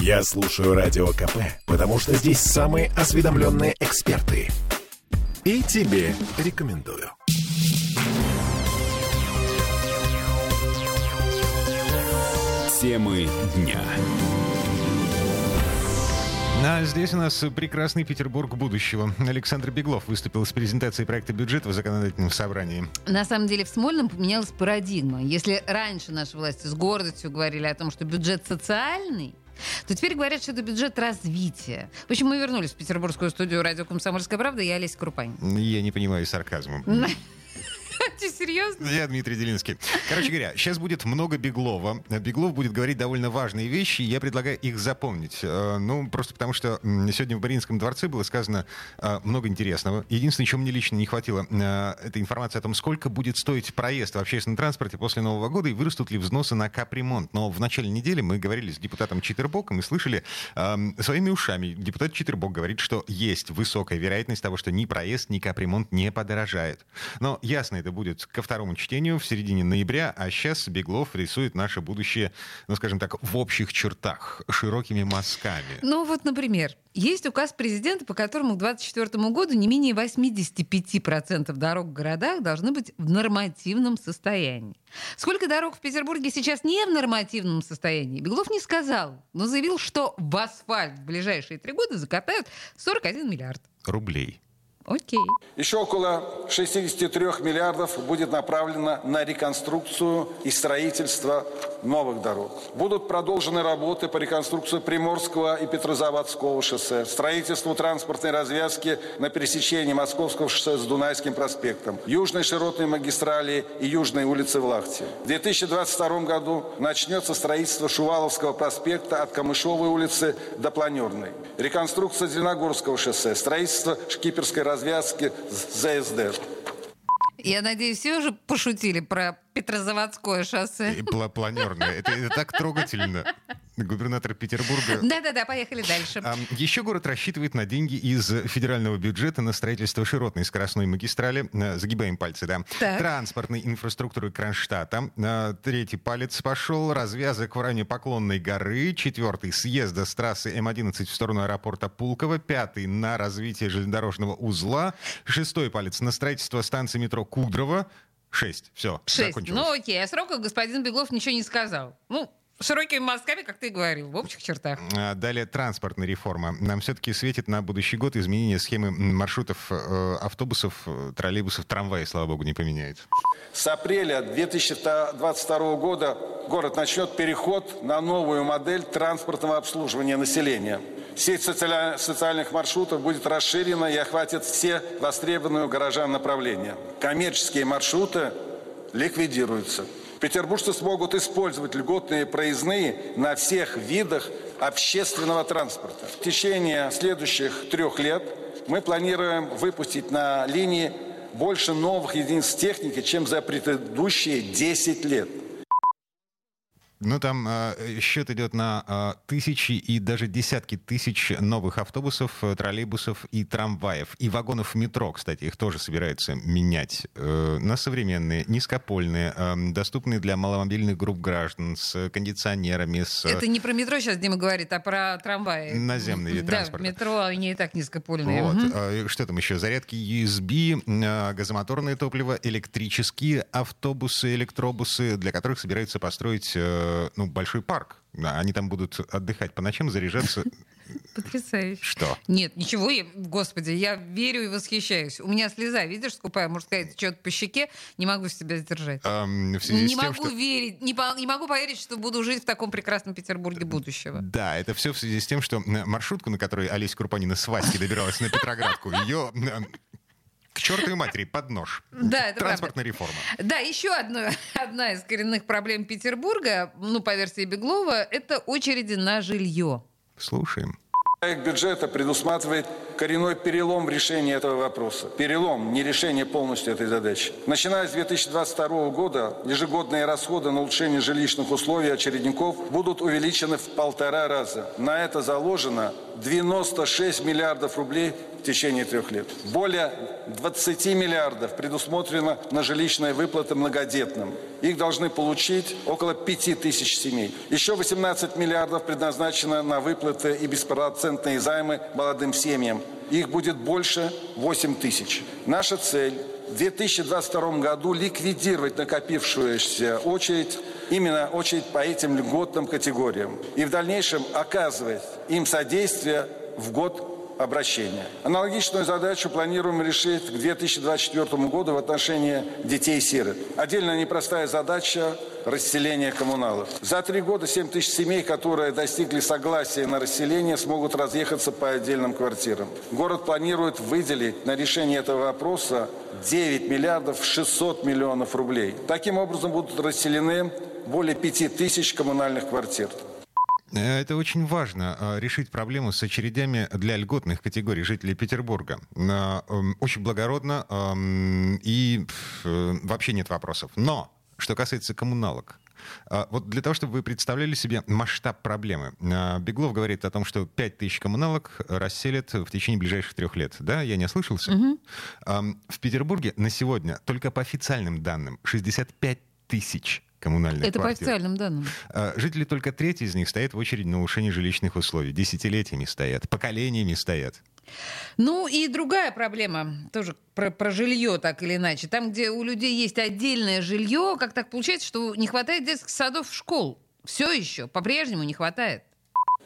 Я слушаю Радио КП, потому что здесь самые осведомленные эксперты. И тебе рекомендую. Темы дня. А здесь у нас прекрасный Петербург будущего. Александр Беглов выступил с презентацией проекта бюджета в законодательном собрании. На самом деле в Смольном поменялась парадигма. Если раньше наши власти с гордостью говорили о том, что бюджет социальный, то теперь говорят, что это бюджет развития. В общем, мы вернулись в петербургскую студию радио «Комсомольская правда». Я Олеся Крупань. Я не понимаю сарказма. Ты серьезно? Я Дмитрий Делинский. Короче говоря, сейчас будет много Беглова. Беглов будет говорить довольно важные вещи, и я предлагаю их запомнить. Э, ну, просто потому что сегодня в Мариинском дворце было сказано э, много интересного. Единственное, чего мне лично не хватило, э, это информация о том, сколько будет стоить проезд в общественном транспорте после Нового года и вырастут ли взносы на капремонт. Но в начале недели мы говорили с депутатом Читербоком и слышали своими ушами. Депутат Читербок говорит, что есть высокая вероятность того, что ни проезд, ни капремонт не подорожает. Но ясно это это будет ко второму чтению в середине ноября, а сейчас Беглов рисует наше будущее, ну, скажем так, в общих чертах, широкими мазками. Ну, вот, например, есть указ президента, по которому к 2024 году не менее 85% дорог в городах должны быть в нормативном состоянии. Сколько дорог в Петербурге сейчас не в нормативном состоянии, Беглов не сказал, но заявил, что в асфальт в ближайшие три года закатают 41 миллиард. Рублей. Окей. Еще около 63 миллиардов будет направлено на реконструкцию и строительство новых дорог. Будут продолжены работы по реконструкции Приморского и Петрозаводского шоссе, строительству транспортной развязки на пересечении Московского шоссе с Дунайским проспектом, Южной широтной магистрали и Южной улицы в Лахте. В 2022 году начнется строительство Шуваловского проспекта от Камышовой улицы до Планерной, реконструкция Зеленогорского шоссе, строительство Шкиперской развязки ЗСД. Я надеюсь, все уже пошутили про Петрозаводское шоссе. И планерное. Это, это так трогательно губернатор Петербурга. Да-да-да, поехали дальше. Еще город рассчитывает на деньги из федерального бюджета на строительство широтной скоростной магистрали. Э, загибаем пальцы, да. Так. Транспортной инфраструктуры Кронштадта. Э, третий палец пошел. Развязок в районе Поклонной горы. Четвертый съезда с трассы М11 в сторону аэропорта Пулково. Пятый на развитие железнодорожного узла. Шестой палец на строительство станции метро Кудрово. Шесть. Все. Шесть. Ну окей, о сроках господин Беглов ничего не сказал. Ну, Широкими мазками, как ты говорил, в общих чертах. А, далее транспортная реформа. Нам все-таки светит на будущий год изменение схемы маршрутов э, автобусов, э, троллейбусов, трамваев, слава богу, не поменяется. С апреля 2022 года город начнет переход на новую модель транспортного обслуживания населения. Сеть социальных маршрутов будет расширена и охватит все востребованные у горожан направления. Коммерческие маршруты ликвидируются. Петербуржцы смогут использовать льготные проездные на всех видах общественного транспорта. В течение следующих трех лет мы планируем выпустить на линии больше новых единиц техники, чем за предыдущие 10 лет. Ну, там э, счет идет на э, тысячи и даже десятки тысяч новых автобусов, э, троллейбусов и трамваев. И вагонов метро, кстати, их тоже собираются менять э, на современные, низкопольные, э, доступные для маломобильных групп граждан, с кондиционерами. С, Это не про метро сейчас Дима говорит, а про трамваи. Наземный вид да, транспорта. метро, они и так низкопольные. Вот. Угу. Э, что там еще? Зарядки USB, э, газомоторное топливо, электрические автобусы, электробусы, для которых собираются построить... Э, ну, большой парк. Они там будут отдыхать по ночам, заряжаться. Потрясающе. Что? Нет, ничего, я, господи, я верю и восхищаюсь. У меня слеза, видишь, скупая, сказать, что-то по щеке, не могу себя сдержать. Эм, не тем, могу что... верить, не, по, не могу поверить, что буду жить в таком прекрасном Петербурге будущего. Да, это все в связи с тем, что маршрутку, на которой Олеся Курпанина с Васькой добиралась на Петроградку, ее к чертовой матери, под нож. Да, это Транспортная правда. реформа. Да, еще одно, одна из коренных проблем Петербурга, ну, по версии Беглова, это очереди на жилье. Слушаем. Проект бюджета предусматривает коренной перелом в решении этого вопроса. Перелом, не решение полностью этой задачи. Начиная с 2022 года ежегодные расходы на улучшение жилищных условий очередников будут увеличены в полтора раза. На это заложено 96 миллиардов рублей в течение трех лет. Более 20 миллиардов предусмотрено на жилищные выплаты многодетным. Их должны получить около 5 тысяч семей. Еще 18 миллиардов предназначено на выплаты и беспроцентные займы молодым семьям. Их будет больше 8 тысяч. Наша цель в 2022 году ликвидировать накопившуюся очередь, именно очередь по этим льготным категориям. И в дальнейшем оказывать им содействие в год обращения. Аналогичную задачу планируем решить к 2024 году в отношении детей-сирот. Отдельно непростая задача расселения коммуналов. За три года 7 тысяч семей, которые достигли согласия на расселение, смогут разъехаться по отдельным квартирам. Город планирует выделить на решение этого вопроса 9 миллиардов 600 миллионов рублей. Таким образом будут расселены более 5 тысяч коммунальных квартир. Э, это очень важно, э, решить проблему с очередями для льготных категорий жителей Петербурга. Э, эм, очень благородно эм, и вообще нет вопросов. Но, что касается коммуналок, вот для того, чтобы вы представляли себе масштаб проблемы. Беглов говорит о том, что 5 тысяч коммуналок расселят в течение ближайших трех лет. Да, я не ослышался? Угу. В Петербурге на сегодня, только по официальным данным, 65 тысяч коммунальных Это квартир. по официальным данным. А, жители только треть из них стоят в очереди на улучшение жилищных условий. Десятилетиями стоят, поколениями стоят. Ну и другая проблема, тоже про, про жилье так или иначе. Там, где у людей есть отдельное жилье, как так получается, что не хватает детских садов, школ. Все еще, по-прежнему не хватает.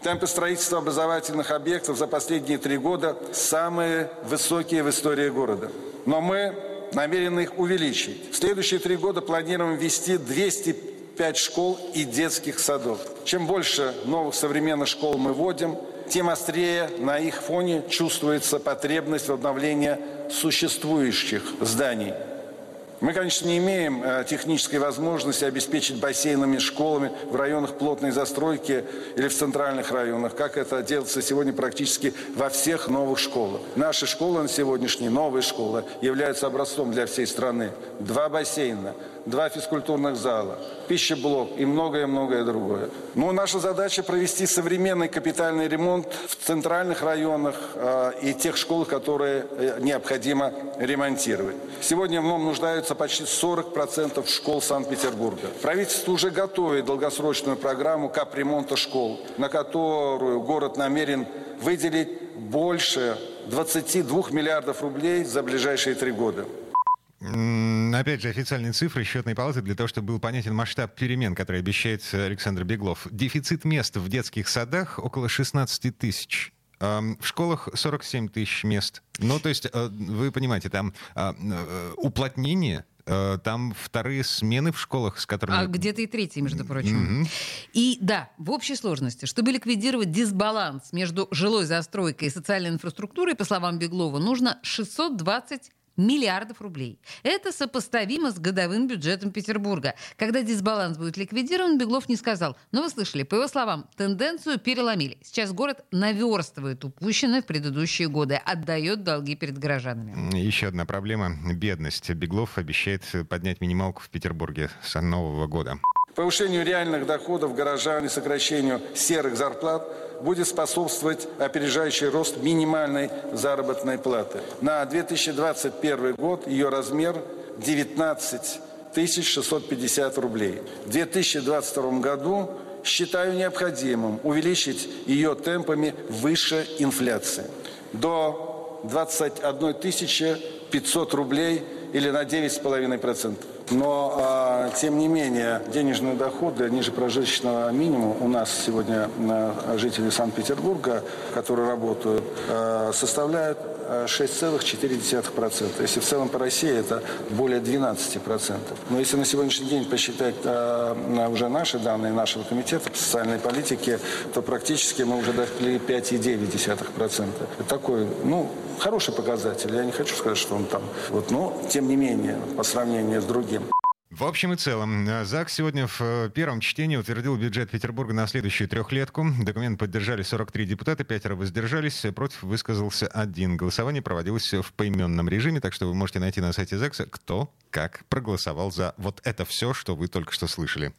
Темпы строительства образовательных объектов за последние три года самые высокие в истории города. Но мы намерены их увеличить. В следующие три года планируем ввести 205 школ и детских садов. Чем больше новых современных школ мы вводим, тем острее на их фоне чувствуется потребность в обновлении существующих зданий. Мы, конечно, не имеем э, технической возможности обеспечить бассейнами, школами в районах плотной застройки или в центральных районах, как это делается сегодня практически во всех новых школах. Наши школы на сегодняшние, новые школы, являются образцом для всей страны. Два бассейна, два физкультурных зала, пищеблок и многое-многое другое. Но наша задача провести современный капитальный ремонт в центральных районах э, и тех школах, которые э, необходимо ремонтировать. Сегодня в нем нуждаются почти 40% школ Санкт-Петербурга. Правительство уже готовит долгосрочную программу капремонта школ, на которую город намерен выделить больше 22 миллиардов рублей за ближайшие три года. Опять же, официальные цифры счетной палаты для того, чтобы был понятен масштаб перемен, которые обещает Александр Беглов. Дефицит мест в детских садах около 16 тысяч. В школах 47 тысяч мест. Ну, то есть, э, вы понимаете, там а, э, уплотнение э, там вторые смены в школах, с которыми... А где-то и третьи, между прочим. Mm-hmm. И да, в общей сложности, чтобы ликвидировать дисбаланс между жилой застройкой и социальной инфраструктурой, по словам Беглова, нужно 620 миллиардов рублей. Это сопоставимо с годовым бюджетом Петербурга. Когда дисбаланс будет ликвидирован, Беглов не сказал. Но вы слышали, по его словам, тенденцию переломили. Сейчас город наверстывает упущенное в предыдущие годы, отдает долги перед горожанами. Еще одна проблема – бедность. Беглов обещает поднять минималку в Петербурге с нового года. Повышению реальных доходов горожан и сокращению серых зарплат будет способствовать опережающий рост минимальной заработной платы. На 2021 год ее размер 19 650 рублей. В 2022 году считаю необходимым увеличить ее темпами выше инфляции до 21 500 рублей или на 9,5%. Но, а, тем не менее, денежные доходы ниже прожиточного минимума у нас сегодня а, жители Санкт-Петербурга, которые работают, а, составляют 6,4%. Если в целом по России это более 12%. Но если на сегодняшний день посчитать а, уже наши данные нашего комитета по социальной политике, то практически мы уже достигли 5,9%. Это такой, ну, хороший показатель. Я не хочу сказать, что он там. Вот, но, тем не менее, по сравнению с другим. В общем и целом, э, ЗАГС сегодня в э, первом чтении утвердил бюджет Петербурга на следующую трехлетку. Документ поддержали 43 депутата, пятеро воздержались, против высказался один. Голосование проводилось в поименном режиме, так что вы можете найти на сайте ЗАГСа, кто как проголосовал за вот это все, что вы только что слышали.